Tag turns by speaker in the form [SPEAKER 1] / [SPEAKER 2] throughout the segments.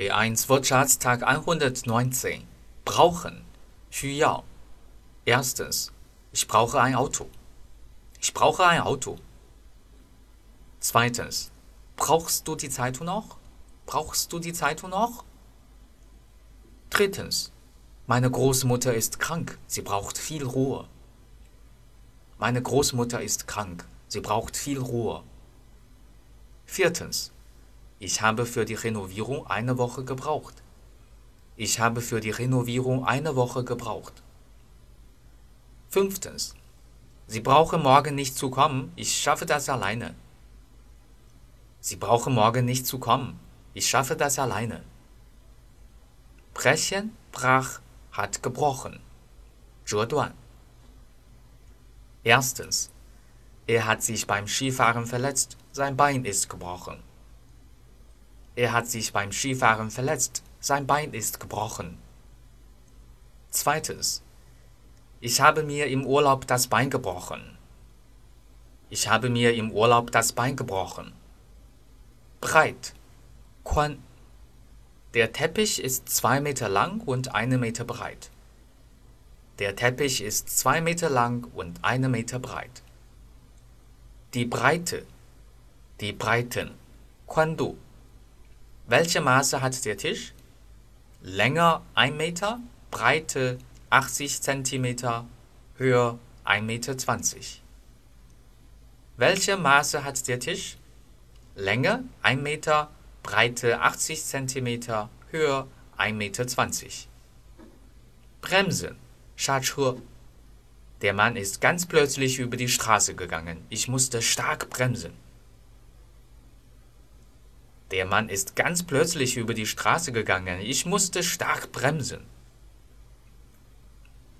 [SPEAKER 1] B1 Wirtschaftstag 119 brauchen 需要 Erstens Ich brauche ein Auto. Ich brauche ein Auto. Zweitens Brauchst du die Zeitung noch? Brauchst du die Zeitung noch? Drittens Meine Großmutter ist krank. Sie braucht viel Ruhe. Meine Großmutter ist krank. Sie braucht viel Ruhe. Viertens Ich habe für die Renovierung eine Woche gebraucht. Ich habe für die Renovierung eine Woche gebraucht. Fünftens. Sie brauchen morgen nicht zu kommen. Ich schaffe das alleine. Sie brauchen morgen nicht zu kommen. Ich schaffe das alleine. Brechen, brach, hat gebrochen. 折断. Erstens. Er hat sich beim Skifahren verletzt. Sein Bein ist gebrochen. Er hat sich beim Skifahren verletzt, sein Bein ist gebrochen. Zweites. Ich habe mir im Urlaub das Bein gebrochen. Ich habe mir im Urlaub das Bein gebrochen. Breit. Quan. Der Teppich ist zwei Meter lang und eine Meter breit. Der Teppich ist zwei Meter lang und eine Meter breit. Die Breite. Die Breiten. Quandu. Welche Maße hat der Tisch? Länger 1 Meter, Breite 80 cm, Höhe 1,20 Meter. Welche Maße hat der Tisch? Länge 1 Meter, Breite 80 cm, Höhe 1,20 Meter. Bremsen, 刹车. Der Mann ist ganz plötzlich über die Straße gegangen. Ich musste stark bremsen. Der Mann ist ganz plötzlich über die Straße gegangen. Ich musste stark bremsen.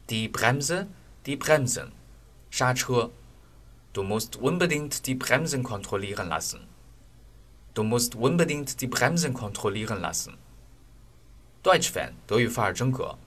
[SPEAKER 1] Die Bremse, die Bremsen. 刹车. Du musst unbedingt die Bremsen kontrollieren lassen. Du musst unbedingt die Bremsen kontrollieren lassen. Deutsch-Fan, 德语范儿真格。